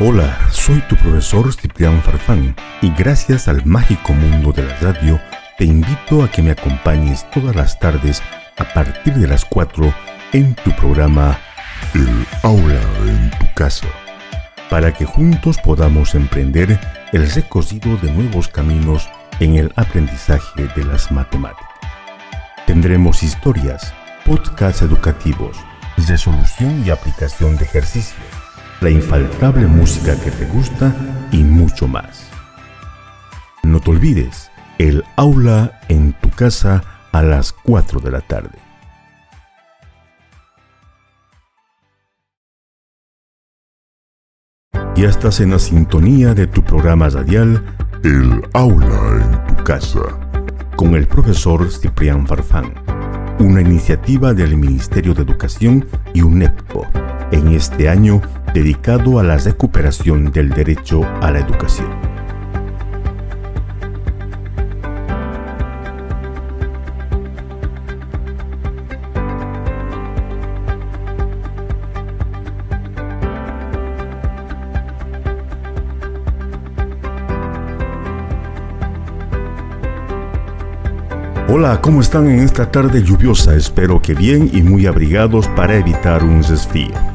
Hola, soy tu profesor Ciprián Farfán y gracias al mágico mundo de la radio te invito a que me acompañes todas las tardes a partir de las 4 en tu programa El aula en tu casa, para que juntos podamos emprender el recorrido de nuevos caminos en el aprendizaje de las matemáticas. Tendremos historias, podcasts educativos, resolución y aplicación de ejercicios, la infaltable música que te gusta y mucho más. No te olvides, el aula en tu casa a las 4 de la tarde. Ya estás en la sintonía de tu programa radial El aula en tu casa con el profesor Ciprián Farfán, una iniciativa del Ministerio de Educación y UNEPCO en este año dedicado a la recuperación del derecho a la educación. Hola, ¿cómo están en esta tarde lluviosa? Espero que bien y muy abrigados para evitar un resfrío.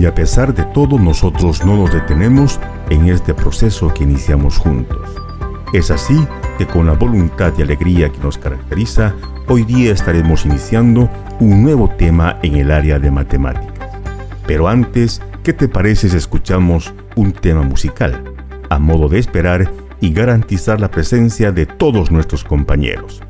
Y a pesar de todo, nosotros no nos detenemos en este proceso que iniciamos juntos. Es así que con la voluntad y alegría que nos caracteriza, hoy día estaremos iniciando un nuevo tema en el área de matemáticas. Pero antes, ¿qué te parece si escuchamos un tema musical, a modo de esperar y garantizar la presencia de todos nuestros compañeros?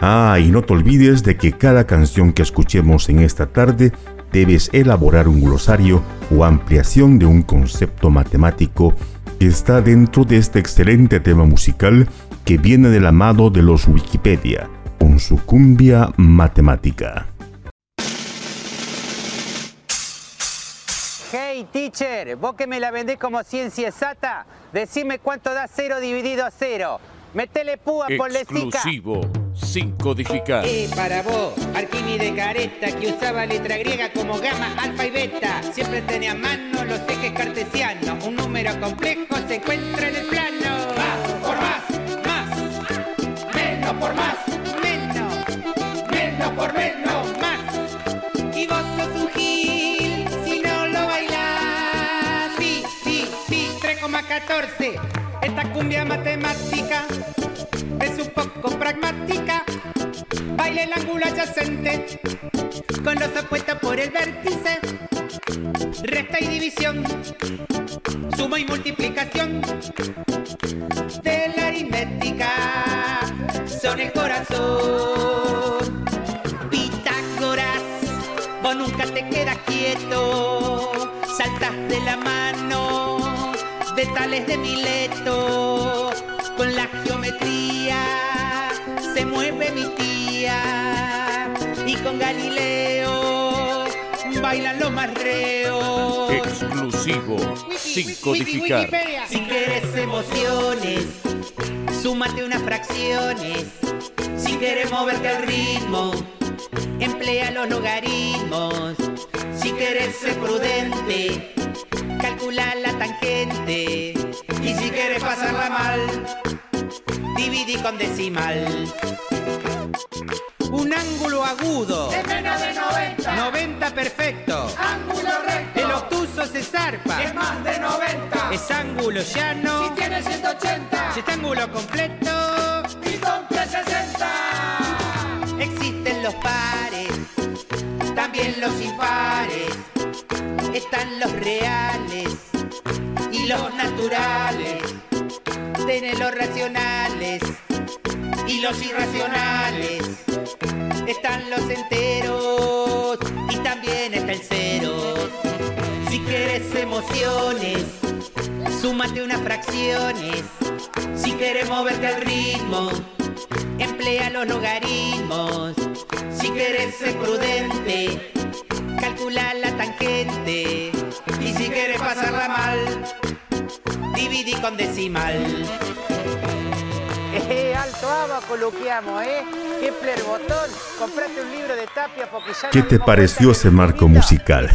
Ah, y no te olvides de que cada canción que escuchemos en esta tarde debes elaborar un glosario o ampliación de un concepto matemático que está dentro de este excelente tema musical que viene del amado de los Wikipedia, con su cumbia matemática. Hey teacher, vos que me la vendés como ciencia exacta, decime cuánto da 0 dividido a 0. Metele púa, ponle Exclusivo, sin codificar. Eh, para vos, Arquímedes careta que usaba letra griega como gamma, alfa y beta. Siempre tenía a mano los ejes cartesianos. Un número complejo se encuentra en el plano. Más por más, Más, menos por más, menos, menos por menos. más. Y vos sos un gil si no lo bailás. Pi, pi, pi, 3,14. Esta cumbia matemática poco pragmática. Baila el ángulo adyacente con los opuestos por el vértice. Resta y división, suma y multiplicación de la aritmética son el corazón. Pitágoras, vos nunca te quedas quieto, saltas de la mano de tales de Mileto. Con la geometría se mueve mi tía y con Galileo bailan los más reos. Exclusivo, sin codificar. Si quieres emociones, súmate unas fracciones. Si quieres moverte al ritmo, emplea los logaritmos. Si quieres ser prudente, calcula la tangente. Y si quieres pasarla mal, dividí con decimal. Un ángulo agudo, Es menos de 90, 90 perfecto. ángulo recto. El obtuso se zarpa, Es más de 90, es ángulo llano. si tiene 180 Si está ángulo completo, y con 360. existen los pares, también los impares. Están los reales y los naturales. Tienen los racionales y los irracionales. Están los enteros y también está el cero. Si quieres emociones, súmate unas fracciones. Si quieres moverte al ritmo, emplea los logaritmos. Si quieres ser prudente, calcula la tangente. Con decimal. ¡Eh, alto, aba! ¿eh? Kepler Botón, comprate un libro de Tapia porque ya ¿Qué no te pareció ese marco musical?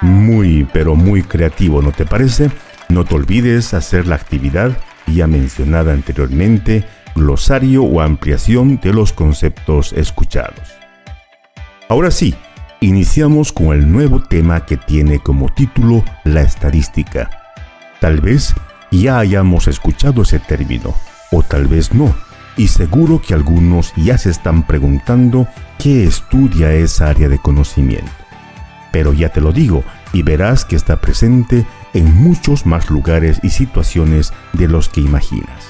Muy, pero muy creativo, ¿no te parece? No te olvides hacer la actividad ya mencionada anteriormente, glosario o ampliación de los conceptos escuchados. Ahora sí, iniciamos con el nuevo tema que tiene como título la estadística. Tal vez ya hayamos escuchado ese término, o tal vez no, y seguro que algunos ya se están preguntando qué estudia esa área de conocimiento. Pero ya te lo digo, y verás que está presente en muchos más lugares y situaciones de los que imaginas.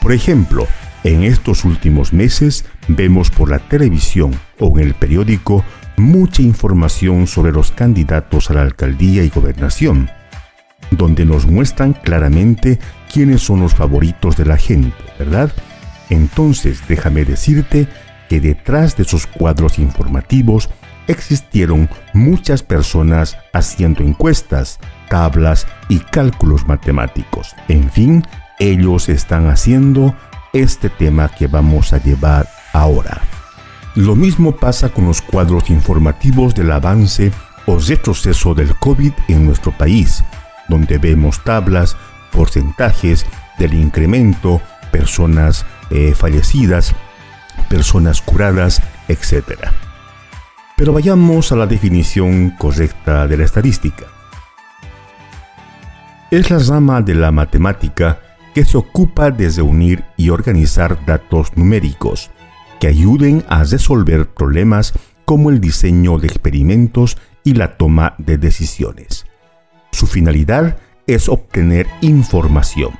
Por ejemplo, en estos últimos meses vemos por la televisión o en el periódico mucha información sobre los candidatos a la alcaldía y gobernación, donde nos muestran claramente quiénes son los favoritos de la gente, ¿verdad? Entonces déjame decirte que detrás de esos cuadros informativos existieron muchas personas haciendo encuestas, tablas y cálculos matemáticos. En fin, ellos están haciendo este tema que vamos a llevar ahora. Lo mismo pasa con los cuadros informativos del avance o retroceso del COVID en nuestro país, donde vemos tablas, porcentajes del incremento, personas eh, fallecidas, personas curadas, etc. Pero vayamos a la definición correcta de la estadística. Es la rama de la matemática que se ocupa de reunir y organizar datos numéricos que ayuden a resolver problemas como el diseño de experimentos y la toma de decisiones. Su finalidad es obtener información,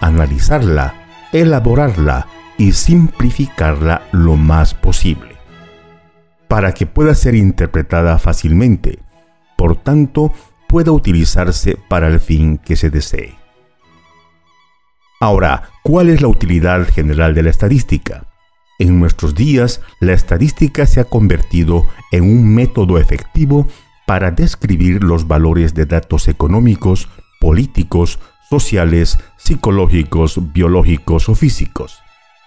analizarla, elaborarla y simplificarla lo más posible, para que pueda ser interpretada fácilmente, por tanto, pueda utilizarse para el fin que se desee. Ahora, ¿cuál es la utilidad general de la estadística? En nuestros días, la estadística se ha convertido en un método efectivo para describir los valores de datos económicos, políticos, sociales, psicológicos, biológicos o físicos,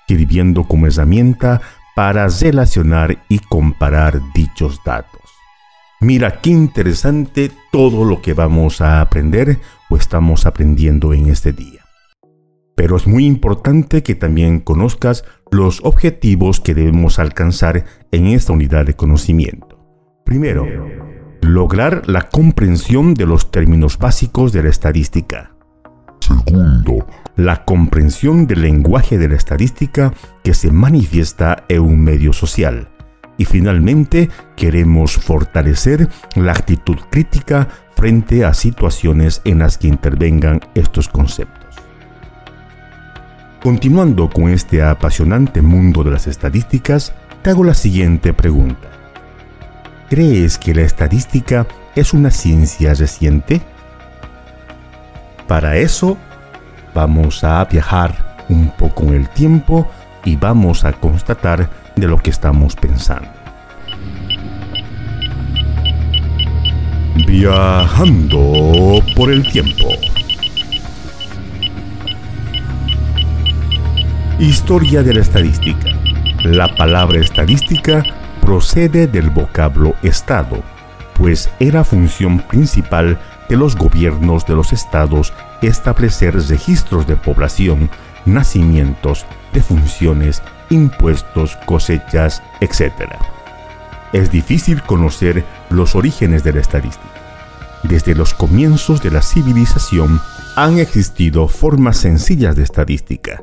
sirviendo como herramienta para relacionar y comparar dichos datos. Mira qué interesante todo lo que vamos a aprender o estamos aprendiendo en este día. Pero es muy importante que también conozcas los objetivos que debemos alcanzar en esta unidad de conocimiento. Primero, lograr la comprensión de los términos básicos de la estadística. Segundo, la comprensión del lenguaje de la estadística que se manifiesta en un medio social. Y finalmente, queremos fortalecer la actitud crítica frente a situaciones en las que intervengan estos conceptos. Continuando con este apasionante mundo de las estadísticas, te hago la siguiente pregunta. ¿Crees que la estadística es una ciencia reciente? Para eso, vamos a viajar un poco en el tiempo y vamos a constatar de lo que estamos pensando. Viajando por el tiempo. Historia de la estadística. La palabra estadística procede del vocablo Estado, pues era función principal de los gobiernos de los estados establecer registros de población, nacimientos, defunciones, impuestos, cosechas, etc. Es difícil conocer los orígenes de la estadística. Desde los comienzos de la civilización han existido formas sencillas de estadística,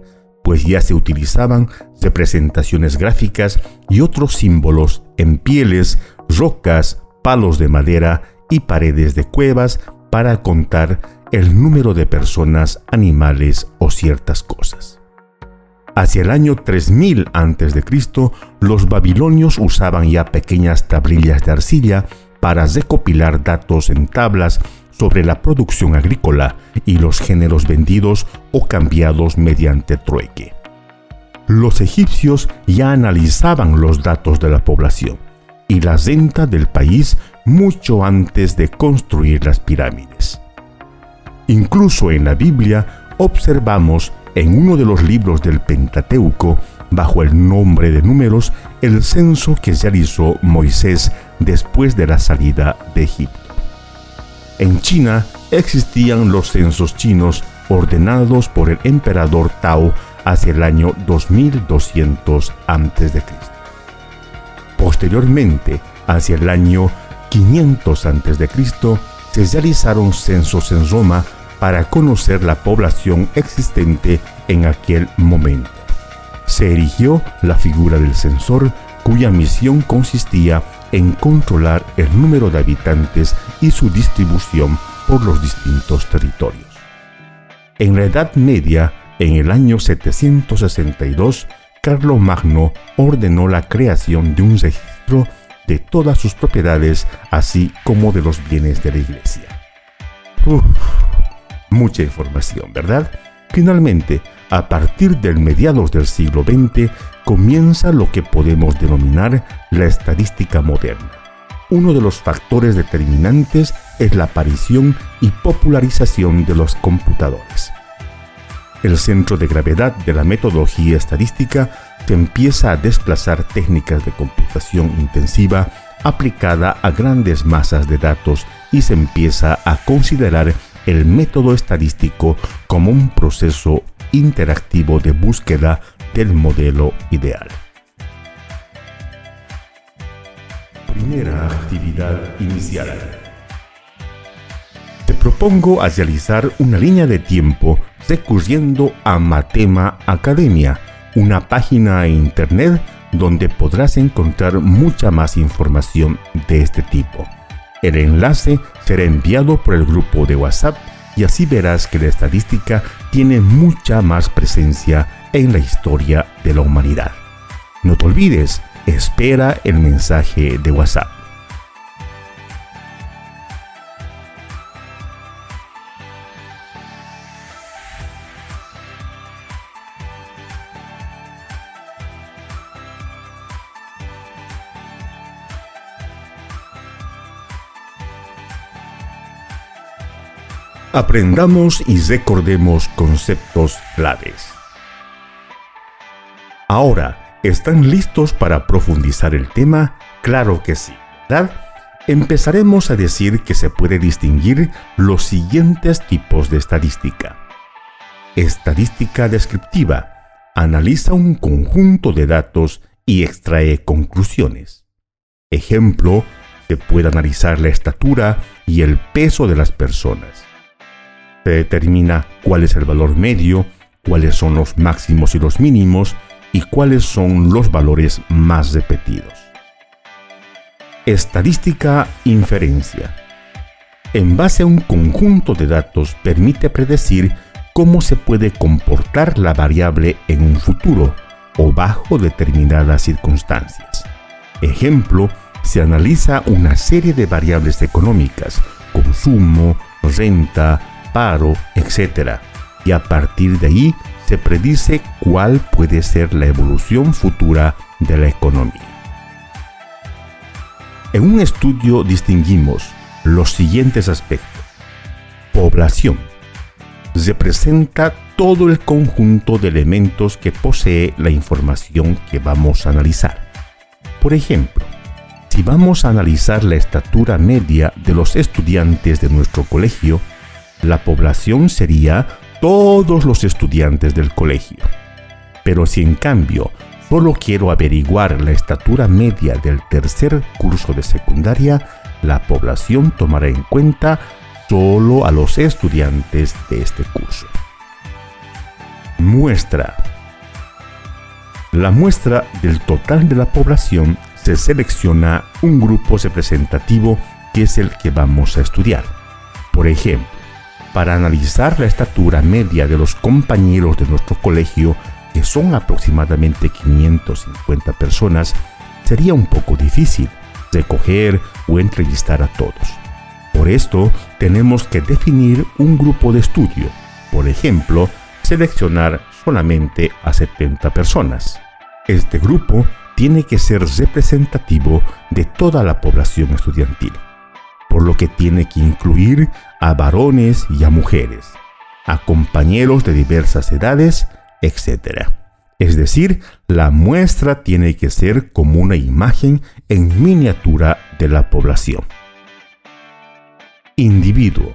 pues ya se utilizaban representaciones gráficas y otros símbolos en pieles, rocas, palos de madera y paredes de cuevas para contar el número de personas, animales o ciertas cosas. Hacia el año 3000 a.C., los babilonios usaban ya pequeñas tablillas de arcilla para recopilar datos en tablas sobre la producción agrícola y los géneros vendidos o cambiados mediante trueque. Los egipcios ya analizaban los datos de la población y la renta del país mucho antes de construir las pirámides. Incluso en la Biblia observamos en uno de los libros del Pentateuco, bajo el nombre de números, el censo que realizó Moisés después de la salida de Egipto. En China existían los censos chinos ordenados por el emperador Tao hacia el año 2200 a.C. Posteriormente, hacia el año 500 a.C., se realizaron censos en Roma para conocer la población existente en aquel momento. Se erigió la figura del censor cuya misión consistía en controlar el número de habitantes y su distribución por los distintos territorios. En la Edad Media, en el año 762, Magno ordenó la creación de un registro de todas sus propiedades, así como de los bienes de la iglesia. mucha información, ¿verdad? Finalmente, a partir del mediados del siglo XX, comienza lo que podemos denominar la estadística moderna. Uno de los factores determinantes es la aparición y popularización de los computadores. El centro de gravedad de la metodología estadística se empieza a desplazar técnicas de computación intensiva aplicada a grandes masas de datos y se empieza a considerar el método estadístico como un proceso interactivo de búsqueda del modelo ideal. Primera actividad inicial. Te propongo realizar una línea de tiempo recurriendo a Matema Academia, una página en internet donde podrás encontrar mucha más información de este tipo. El enlace será enviado por el grupo de WhatsApp y así verás que la estadística tiene mucha más presencia en la historia de la humanidad. No te olvides, espera el mensaje de WhatsApp. Aprendamos y recordemos conceptos claves. Ahora, ¿están listos para profundizar el tema? Claro que sí. Empezaremos a decir que se puede distinguir los siguientes tipos de estadística. Estadística descriptiva. Analiza un conjunto de datos y extrae conclusiones. Ejemplo, se puede analizar la estatura y el peso de las personas se determina cuál es el valor medio, cuáles son los máximos y los mínimos y cuáles son los valores más repetidos. Estadística inferencia. En base a un conjunto de datos permite predecir cómo se puede comportar la variable en un futuro o bajo determinadas circunstancias. Ejemplo, se analiza una serie de variables económicas, consumo, renta, paro, etc. Y a partir de ahí se predice cuál puede ser la evolución futura de la economía. En un estudio distinguimos los siguientes aspectos. Población. Representa todo el conjunto de elementos que posee la información que vamos a analizar. Por ejemplo, si vamos a analizar la estatura media de los estudiantes de nuestro colegio, la población sería todos los estudiantes del colegio. Pero si en cambio solo quiero averiguar la estatura media del tercer curso de secundaria, la población tomará en cuenta solo a los estudiantes de este curso. Muestra. La muestra del total de la población se selecciona un grupo representativo que es el que vamos a estudiar. Por ejemplo, para analizar la estatura media de los compañeros de nuestro colegio, que son aproximadamente 550 personas, sería un poco difícil recoger o entrevistar a todos. Por esto, tenemos que definir un grupo de estudio, por ejemplo, seleccionar solamente a 70 personas. Este grupo tiene que ser representativo de toda la población estudiantil por lo que tiene que incluir a varones y a mujeres, a compañeros de diversas edades, etc. Es decir, la muestra tiene que ser como una imagen en miniatura de la población. Individuo.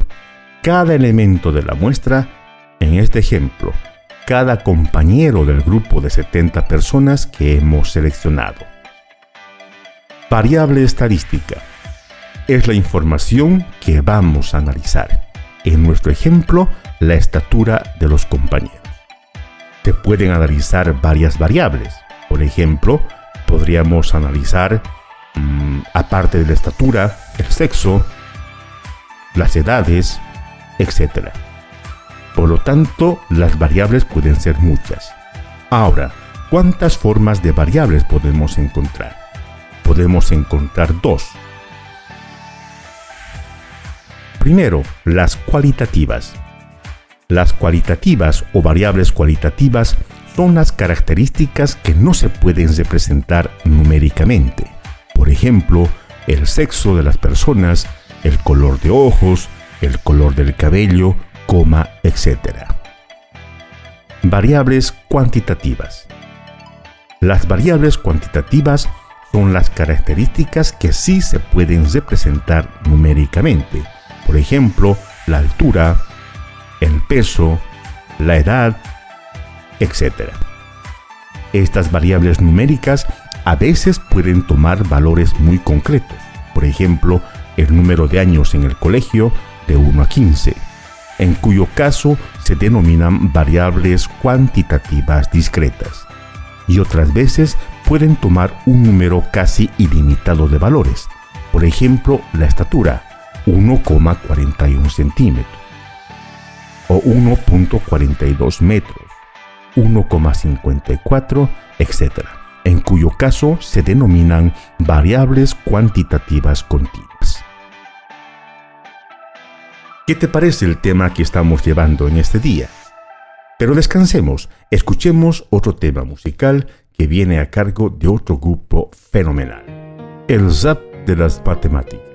Cada elemento de la muestra, en este ejemplo, cada compañero del grupo de 70 personas que hemos seleccionado. Variable estadística. Es la información que vamos a analizar. En nuestro ejemplo, la estatura de los compañeros se pueden analizar varias variables. Por ejemplo, podríamos analizar, mm, aparte de la estatura, el sexo, las edades, etc. Por lo tanto, las variables pueden ser muchas. Ahora, ¿cuántas formas de variables podemos encontrar? Podemos encontrar dos. Primero, las cualitativas. Las cualitativas o variables cualitativas son las características que no se pueden representar numéricamente. Por ejemplo, el sexo de las personas, el color de ojos, el color del cabello, coma, etc. Variables cuantitativas. Las variables cuantitativas son las características que sí se pueden representar numéricamente. Por ejemplo, la altura, el peso, la edad, etc. Estas variables numéricas a veces pueden tomar valores muy concretos, por ejemplo, el número de años en el colegio de 1 a 15, en cuyo caso se denominan variables cuantitativas discretas, y otras veces pueden tomar un número casi ilimitado de valores, por ejemplo, la estatura, 1,41 centímetros o 1.42 metros, 1,54, etc., en cuyo caso se denominan variables cuantitativas continuas. ¿Qué te parece el tema que estamos llevando en este día? Pero descansemos, escuchemos otro tema musical que viene a cargo de otro grupo fenomenal, el Zap de las Matemáticas.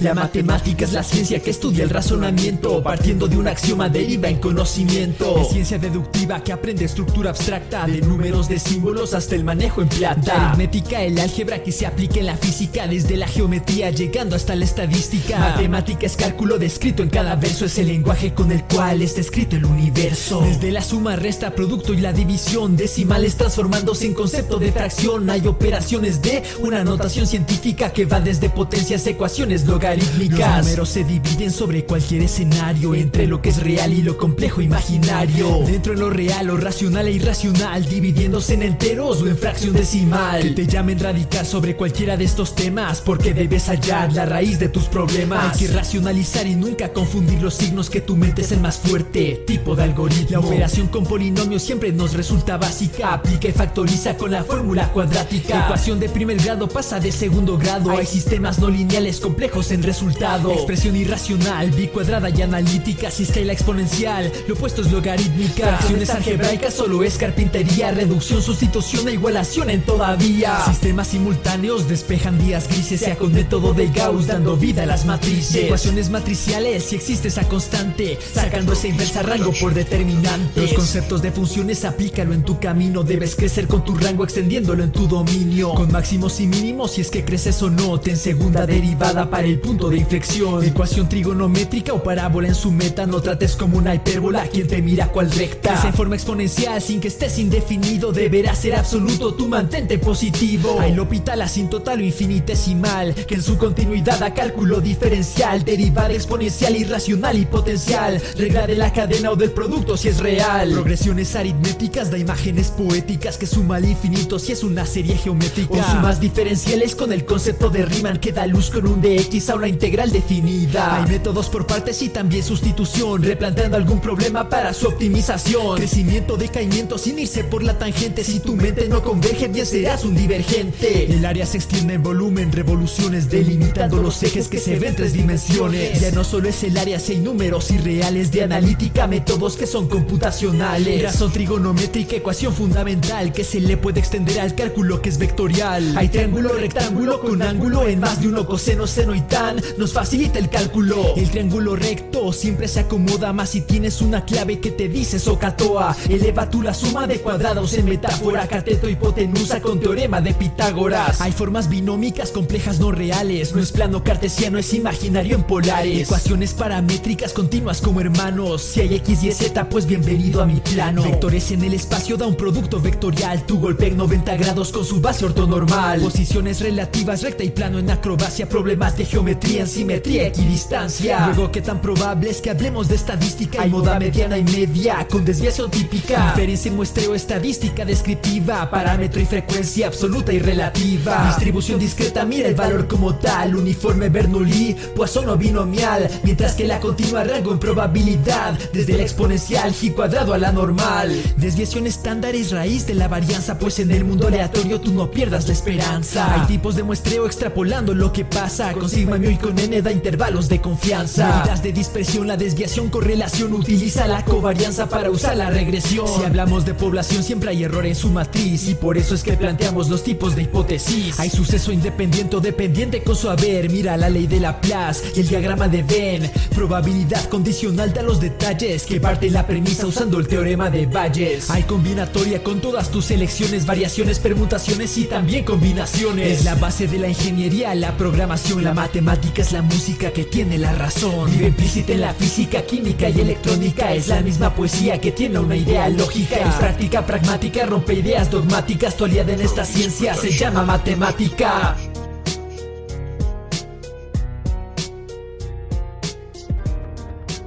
La matemática es la ciencia que estudia el razonamiento, partiendo de un axioma deriva en conocimiento. Es ciencia deductiva que aprende estructura abstracta, de números, de símbolos hasta el manejo en plata. La aritmética, el álgebra que se aplica en la física, desde la geometría llegando hasta la estadística. Matemática es cálculo descrito en cada verso, es el lenguaje con el cual está escrito el universo. Desde la suma, resta, producto y la división, decimales transformándose en concepto de fracción. Hay operaciones de una notación científica que va desde ecuaciones logarítmicas. Los números se dividen sobre cualquier escenario, entre lo que es real y lo complejo imaginario. Dentro de lo real, lo racional e irracional, dividiéndose en enteros o en fracción decimal. Que te llamen radical sobre cualquiera de estos temas, porque debes hallar la raíz de tus problemas. Hay que racionalizar y nunca confundir los signos que tu mente es el más fuerte tipo de algoritmo. La operación con polinomios siempre nos resulta básica. Aplica y factoriza con la fórmula cuadrática. Ecuación de primer grado pasa de segundo grado. Hay sistemas no lineales complejos en resultado. Expresión irracional, bicuadrada y analítica. Si escala exponencial, lo opuesto es logarítmica. Fracciones algebraicas solo es carpintería. Reducción, sustitución e igualación en todavía. Sistemas simultáneos despejan días grises. Sea con método de Gauss dando vida a las matrices. Ecuaciones matriciales, si existe esa constante. Sacando esa inversa rango por determinantes. Los conceptos de funciones aplícalo en tu camino. Debes crecer con tu rango extendiéndolo en tu dominio. Con máximos y mínimos, si es que creces o no. Ten segunda derivada para el punto de inflexión. Ecuación trigonométrica o parábola en su meta. No trates como una hipérbola quien te mira cual recta. Crece en forma exponencial sin que estés indefinido. Deberá ser absoluto, tu mantente positivo. Hay l'hopital asintotal o infinitesimal. Que en su continuidad a cálculo diferencial. Derivada exponencial, irracional y potencial. Regla de la cadena o del producto si es real. Progresiones aritméticas da imágenes poéticas que suma al infinito si es una serie geométrica. O sumas diferenciales con el concepto de Riemann que da luz con un dx a una integral definida. Hay métodos por partes y también sustitución, replanteando algún problema para su optimización. Crecimiento, decaimiento sin irse por la tangente. Si tu mente no converge, bien serás un divergente. El área se extiende en volumen, revoluciones delimitando los ejes que se ven en tres dimensiones. Ya no solo es el área, si hay números irreales de analítica, métodos que son computacionales. Razón trigonométrica, ecuación fundamental que se le puede extender al cálculo que es vectorial. Hay triángulo, rectángulo con ángulo en más de uno coseno, seno y tan. Nos facilita el cálculo. El triángulo recto siempre se acomoda más si tienes una clave que te dice socatoa. Eleva tú la suma de cuadrados en metáfora, cateto, hipotenusa con teorema de Pitágoras. Hay formas binómicas complejas no reales. No es plano cartesiano, es imaginario en polares. Ecuaciones paramétricas continuas como hermanos. Si hay x y z, pues bienvenido a mi plano. Vectores en el espacio da un producto vectorial. Tu golpe en 90 grados con su base ortonormal. Posiciones relativas, recta y plano en acrobacia. Problemas de geometría en simetría, equidistancia. Luego, ¿qué tan probable es que hablemos de estadística? Hay moda mediana y media con desviación típica. Diferencia en muestreo estadística descriptiva. Parámetro y frecuencia absoluta y relativa. Distribución discreta, mira el valor como tal. Uniforme Bernoulli, Poisson o binomial. Mientras que la continua rango en probabilidad. Desde la exponencial, g cuadrado a la normal. Desviación estándar es raíz de la varianza. Pues en el mundo aleatorio tú no pierdas la esperanza. Hay tipos de muestreo extrapolando lo que pasa. Con sigma, mu y con n da intervalos de confianza. Medidas de dispersión, la desviación, correlación. Utiliza la covarianza para usar la regresión. Si hablamos de población, siempre hay error en su matriz. Y por eso es que planteamos los tipos de hipótesis. Hay suceso independiente o dependiente con su haber. Mira la ley de Laplace y el diagrama de Venn. Probabilidad condicional da los detalles que parte la premisa usando el teorema de Bayes. Hay combinatoria con todas tus elecciones, variaciones, permutaciones y también combinaciones. Es la base de la ingeniería, la programación, la matemática es la música que tiene la razón. Vive implícita en la física, química y electrónica. Es la misma poesía que tiene una idea lógica. Es práctica pragmática, rompe ideas dogmáticas. Tu aliada en esta ciencia se llama matemática.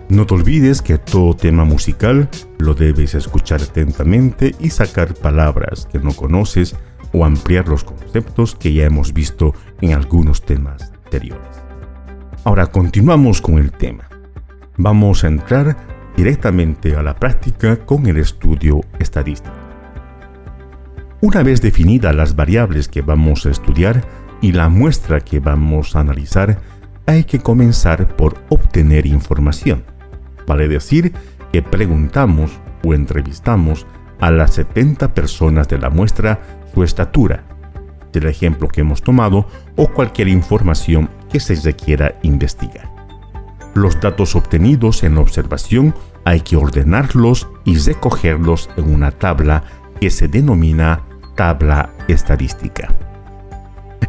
No te olvides que todo tema musical lo debes escuchar atentamente y sacar palabras que no conoces o ampliar los conceptos que ya hemos visto en algunos temas anteriores. Ahora continuamos con el tema. Vamos a entrar directamente a la práctica con el estudio estadístico. Una vez definidas las variables que vamos a estudiar y la muestra que vamos a analizar, hay que comenzar por obtener información. Vale decir que preguntamos o entrevistamos a las 70 personas de la muestra su estatura, del ejemplo que hemos tomado o cualquier información que se requiera investigar. Los datos obtenidos en la observación hay que ordenarlos y recogerlos en una tabla que se denomina tabla estadística.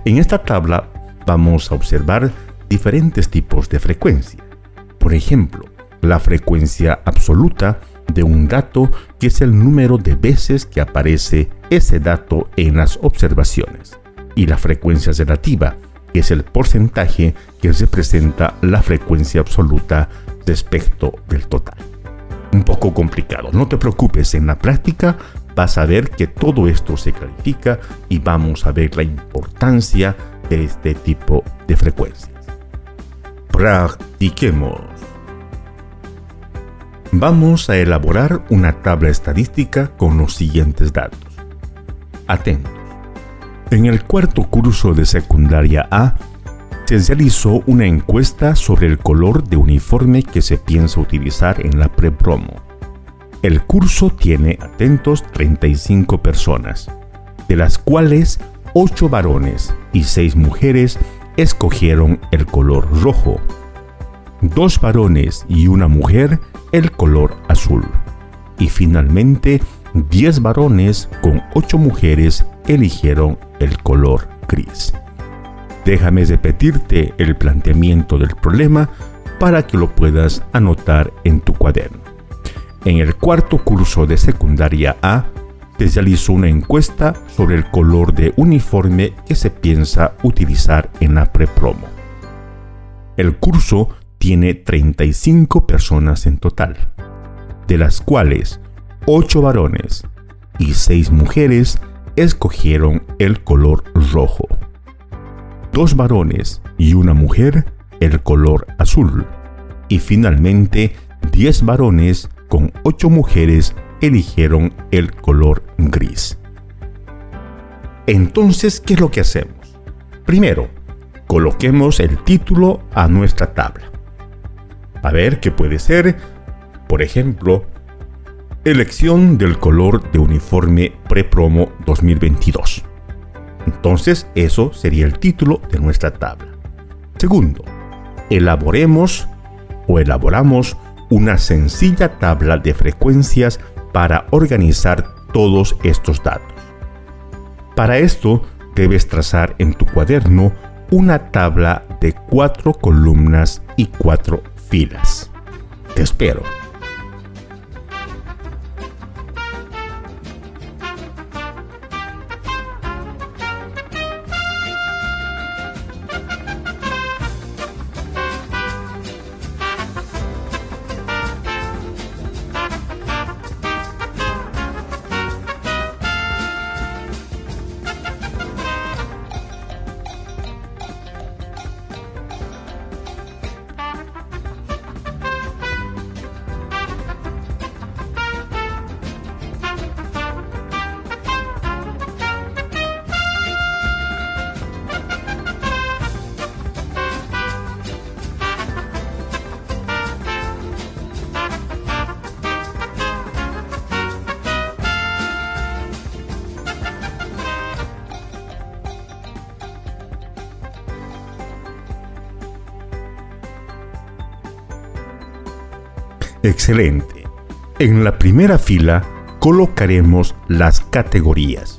En esta tabla vamos a observar diferentes tipos de frecuencia. Por ejemplo, la frecuencia absoluta de un dato que es el número de veces que aparece ese dato en las observaciones y la frecuencia relativa que es el porcentaje que representa la frecuencia absoluta respecto del total. Un poco complicado, no te preocupes, en la práctica vas a ver que todo esto se clarifica y vamos a ver la importancia de este tipo de frecuencias. Practiquemos. Vamos a elaborar una tabla estadística con los siguientes datos. Atentos. En el cuarto curso de secundaria A, se realizó una encuesta sobre el color de uniforme que se piensa utilizar en la pre-promo. El curso tiene, atentos, 35 personas, de las cuales 8 varones y 6 mujeres escogieron el color rojo. Dos varones y una mujer el color azul. Y finalmente, 10 varones con 8 mujeres eligieron el color gris. Déjame repetirte el planteamiento del problema para que lo puedas anotar en tu cuaderno. En el cuarto curso de secundaria A, se realizó una encuesta sobre el color de uniforme que se piensa utilizar en la prepromo. El curso tiene 35 personas en total, de las cuales 8 varones y 6 mujeres escogieron el color rojo. dos varones y una mujer el color azul. Y finalmente, 10 varones con 8 mujeres eligieron el color gris. Entonces, ¿qué es lo que hacemos? Primero, coloquemos el título a nuestra tabla. A ver qué puede ser, por ejemplo, elección del color de uniforme prepromo 2022. Entonces, eso sería el título de nuestra tabla. Segundo, elaboremos o elaboramos una sencilla tabla de frecuencias para organizar todos estos datos. Para esto, debes trazar en tu cuaderno una tabla de cuatro columnas y cuatro filas. Te espero. Excelente. En la primera fila colocaremos las categorías,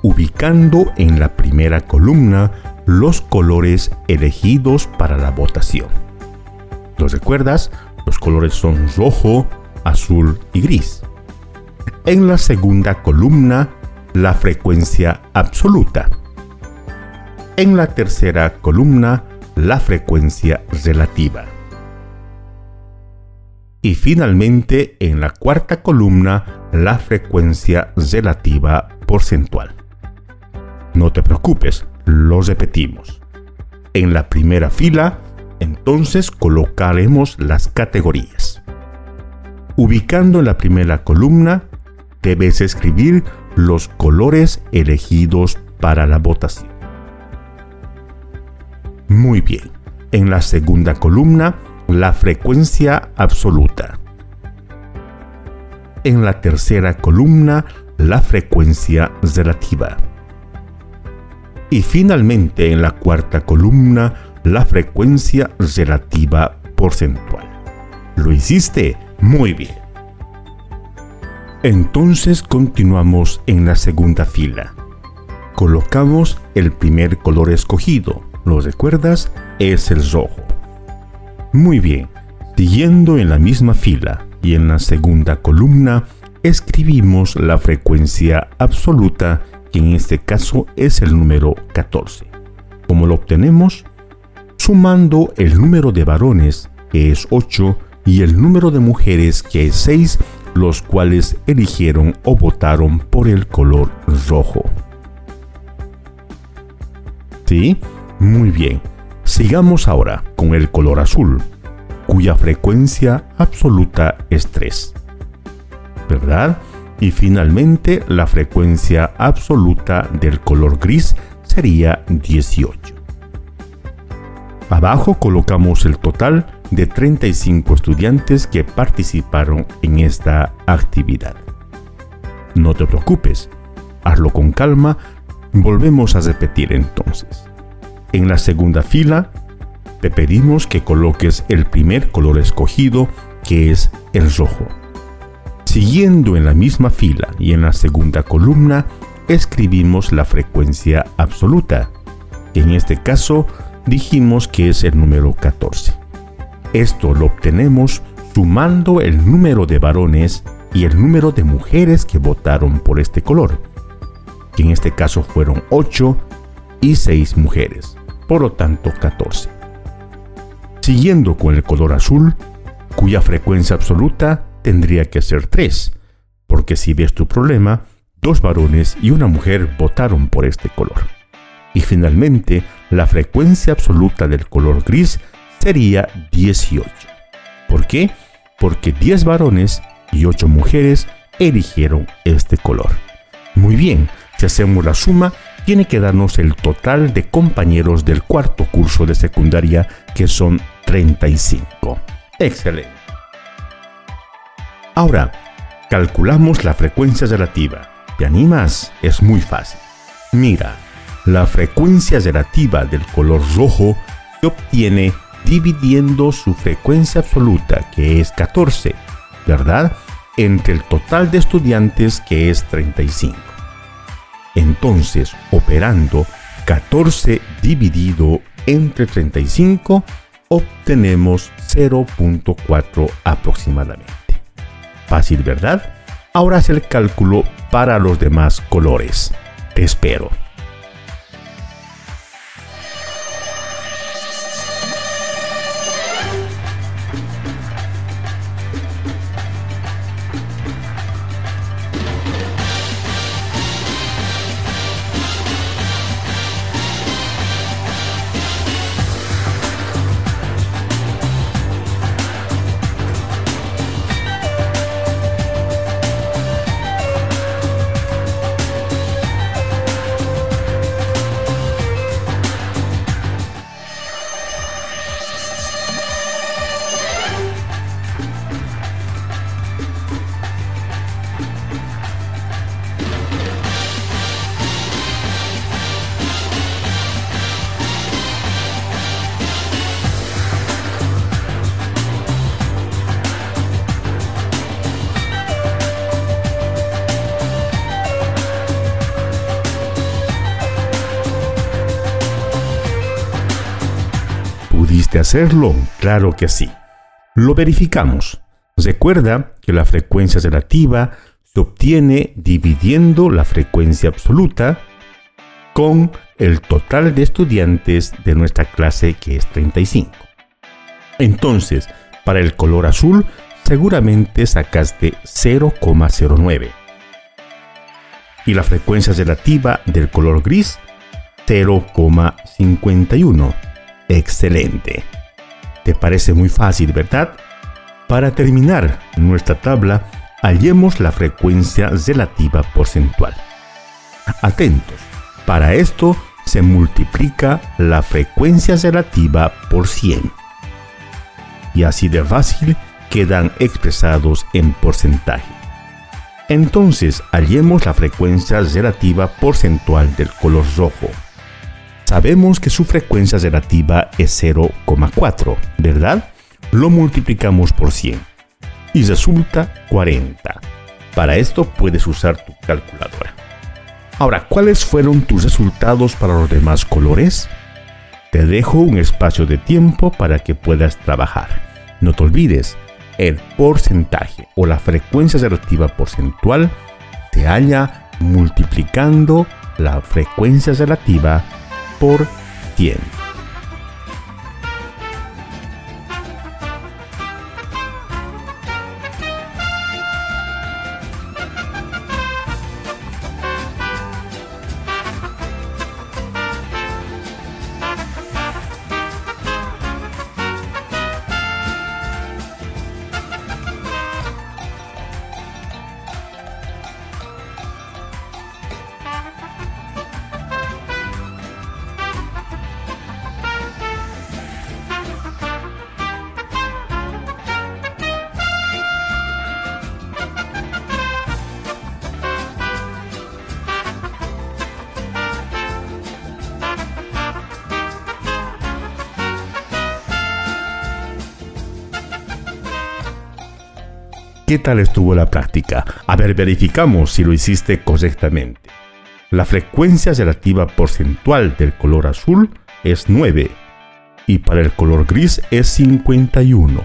ubicando en la primera columna los colores elegidos para la votación. ¿Lo recuerdas? Los colores son rojo, azul y gris. En la segunda columna, la frecuencia absoluta. En la tercera columna, la frecuencia relativa. Y finalmente, en la cuarta columna, la frecuencia relativa porcentual. No te preocupes, lo repetimos. En la primera fila, entonces colocaremos las categorías. Ubicando en la primera columna, debes escribir los colores elegidos para la votación. Muy bien. En la segunda columna, la frecuencia absoluta. En la tercera columna, la frecuencia relativa. Y finalmente en la cuarta columna, la frecuencia relativa porcentual. ¿Lo hiciste? Muy bien. Entonces continuamos en la segunda fila. Colocamos el primer color escogido. ¿Lo recuerdas? Es el rojo. Muy bien, siguiendo en la misma fila y en la segunda columna, escribimos la frecuencia absoluta, que en este caso es el número 14. ¿Cómo lo obtenemos? Sumando el número de varones, que es 8, y el número de mujeres, que es 6, los cuales eligieron o votaron por el color rojo. ¿Sí? Muy bien. Sigamos ahora con el color azul, cuya frecuencia absoluta es 3. ¿Verdad? Y finalmente la frecuencia absoluta del color gris sería 18. Abajo colocamos el total de 35 estudiantes que participaron en esta actividad. No te preocupes, hazlo con calma, volvemos a repetir entonces. En la segunda fila, te pedimos que coloques el primer color escogido, que es el rojo. Siguiendo en la misma fila y en la segunda columna, escribimos la frecuencia absoluta. En este caso, dijimos que es el número 14. Esto lo obtenemos sumando el número de varones y el número de mujeres que votaron por este color, que en este caso fueron 8 y 6 mujeres por lo tanto 14. Siguiendo con el color azul, cuya frecuencia absoluta tendría que ser 3, porque si ves tu problema, dos varones y una mujer votaron por este color. Y finalmente, la frecuencia absoluta del color gris sería 18. ¿Por qué? Porque 10 varones y 8 mujeres eligieron este color. Muy bien, si hacemos la suma, tiene que darnos el total de compañeros del cuarto curso de secundaria, que son 35. Excelente. Ahora, calculamos la frecuencia relativa. ¿Te animas? Es muy fácil. Mira, la frecuencia relativa del color rojo se obtiene dividiendo su frecuencia absoluta, que es 14, ¿verdad? Entre el total de estudiantes, que es 35. Entonces, operando 14 dividido entre 35, obtenemos 0.4 aproximadamente. Fácil, ¿verdad? Ahora haz el cálculo para los demás colores. Te espero. ¿Pudiste hacerlo? Claro que sí. Lo verificamos. Recuerda que la frecuencia relativa se obtiene dividiendo la frecuencia absoluta con el total de estudiantes de nuestra clase que es 35. Entonces, para el color azul seguramente sacaste 0,09. Y la frecuencia relativa del color gris 0,51. Excelente. ¿Te parece muy fácil, verdad? Para terminar nuestra tabla, hallemos la frecuencia relativa porcentual. Atentos, para esto se multiplica la frecuencia relativa por 100. Y así de fácil quedan expresados en porcentaje. Entonces hallemos la frecuencia relativa porcentual del color rojo. Sabemos que su frecuencia relativa es 0,4, ¿verdad? Lo multiplicamos por 100 y resulta 40. Para esto puedes usar tu calculadora. Ahora, ¿cuáles fueron tus resultados para los demás colores? Te dejo un espacio de tiempo para que puedas trabajar. No te olvides, el porcentaje o la frecuencia relativa porcentual se halla multiplicando la frecuencia relativa por 100. ¿Qué tal estuvo la práctica? A ver, verificamos si lo hiciste correctamente. La frecuencia relativa porcentual del color azul es 9 y para el color gris es 51.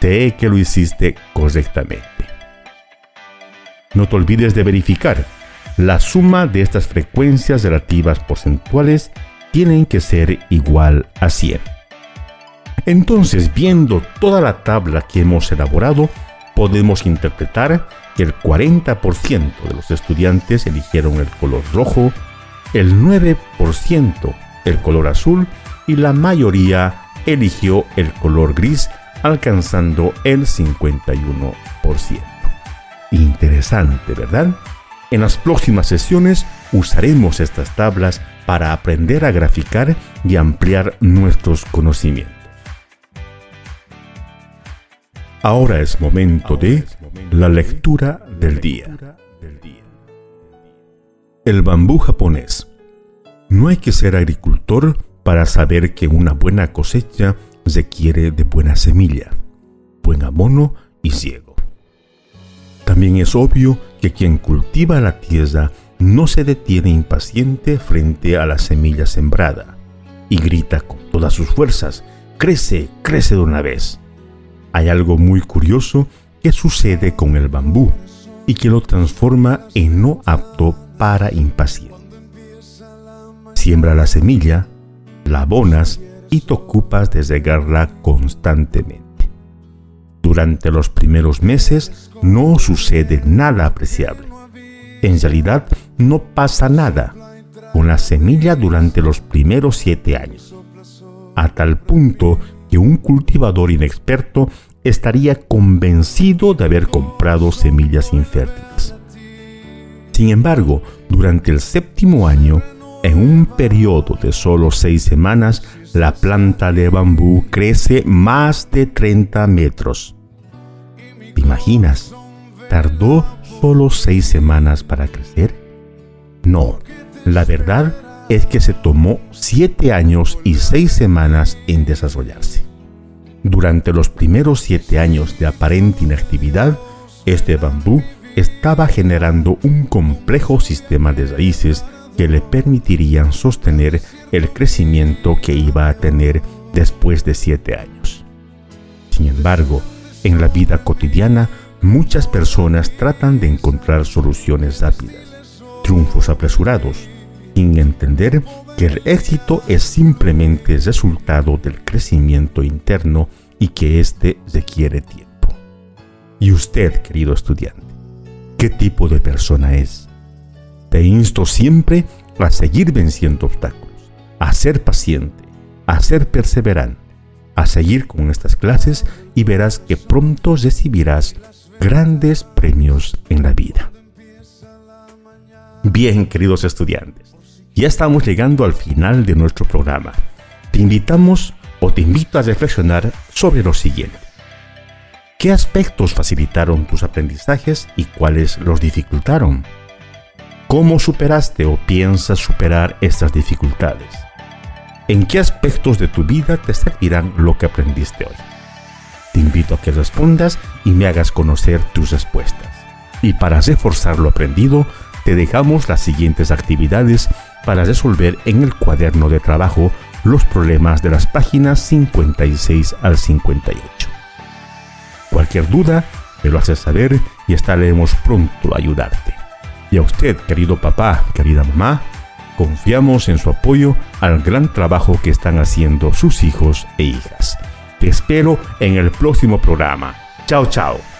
Sé que lo hiciste correctamente. No te olvides de verificar. La suma de estas frecuencias relativas porcentuales tienen que ser igual a 100. Entonces, viendo toda la tabla que hemos elaborado, podemos interpretar que el 40% de los estudiantes eligieron el color rojo el 9% el color azul y la mayoría eligió el color gris alcanzando el 51%. Interesante, ¿verdad? En las próximas sesiones usaremos estas tablas para aprender a graficar y ampliar nuestros conocimientos. Ahora es momento de la lectura del día. El bambú japonés. No hay que ser agricultor para saber que una buena cosecha requiere de buena semilla, buen abono y ciego. También es obvio que quien cultiva la tierra no se detiene impaciente frente a la semilla sembrada y grita con todas sus fuerzas, crece, crece de una vez. Hay algo muy curioso que sucede con el bambú y que lo transforma en no apto para impaciente. Siembra la semilla, la abonas y te ocupas de regarla constantemente. Durante los primeros meses no sucede nada apreciable. En realidad no pasa nada con la semilla durante los primeros siete años, a tal punto que un cultivador inexperto estaría convencido de haber comprado semillas infértiles. Sin embargo, durante el séptimo año, en un periodo de solo seis semanas, la planta de bambú crece más de 30 metros. ¿Te imaginas? ¿Tardó solo seis semanas para crecer? No, la verdad es que se tomó siete años y seis semanas en desarrollarse. Durante los primeros siete años de aparente inactividad, este bambú estaba generando un complejo sistema de raíces que le permitirían sostener el crecimiento que iba a tener después de siete años. Sin embargo, en la vida cotidiana, muchas personas tratan de encontrar soluciones rápidas, triunfos apresurados, sin entender que el éxito es simplemente resultado del crecimiento interno y que éste requiere tiempo. ¿Y usted, querido estudiante, qué tipo de persona es? Te insto siempre a seguir venciendo obstáculos, a ser paciente, a ser perseverante, a seguir con estas clases y verás que pronto recibirás grandes premios en la vida. Bien, queridos estudiantes, ya estamos llegando al final de nuestro programa. Te invitamos o te invito a reflexionar sobre lo siguiente. ¿Qué aspectos facilitaron tus aprendizajes y cuáles los dificultaron? ¿Cómo superaste o piensas superar estas dificultades? ¿En qué aspectos de tu vida te servirán lo que aprendiste hoy? Te invito a que respondas y me hagas conocer tus respuestas. Y para reforzar lo aprendido, te dejamos las siguientes actividades para resolver en el cuaderno de trabajo los problemas de las páginas 56 al 58. Cualquier duda, me lo haces saber y estaremos pronto a ayudarte. Y a usted, querido papá, querida mamá, confiamos en su apoyo al gran trabajo que están haciendo sus hijos e hijas. Te espero en el próximo programa. Chao, chao.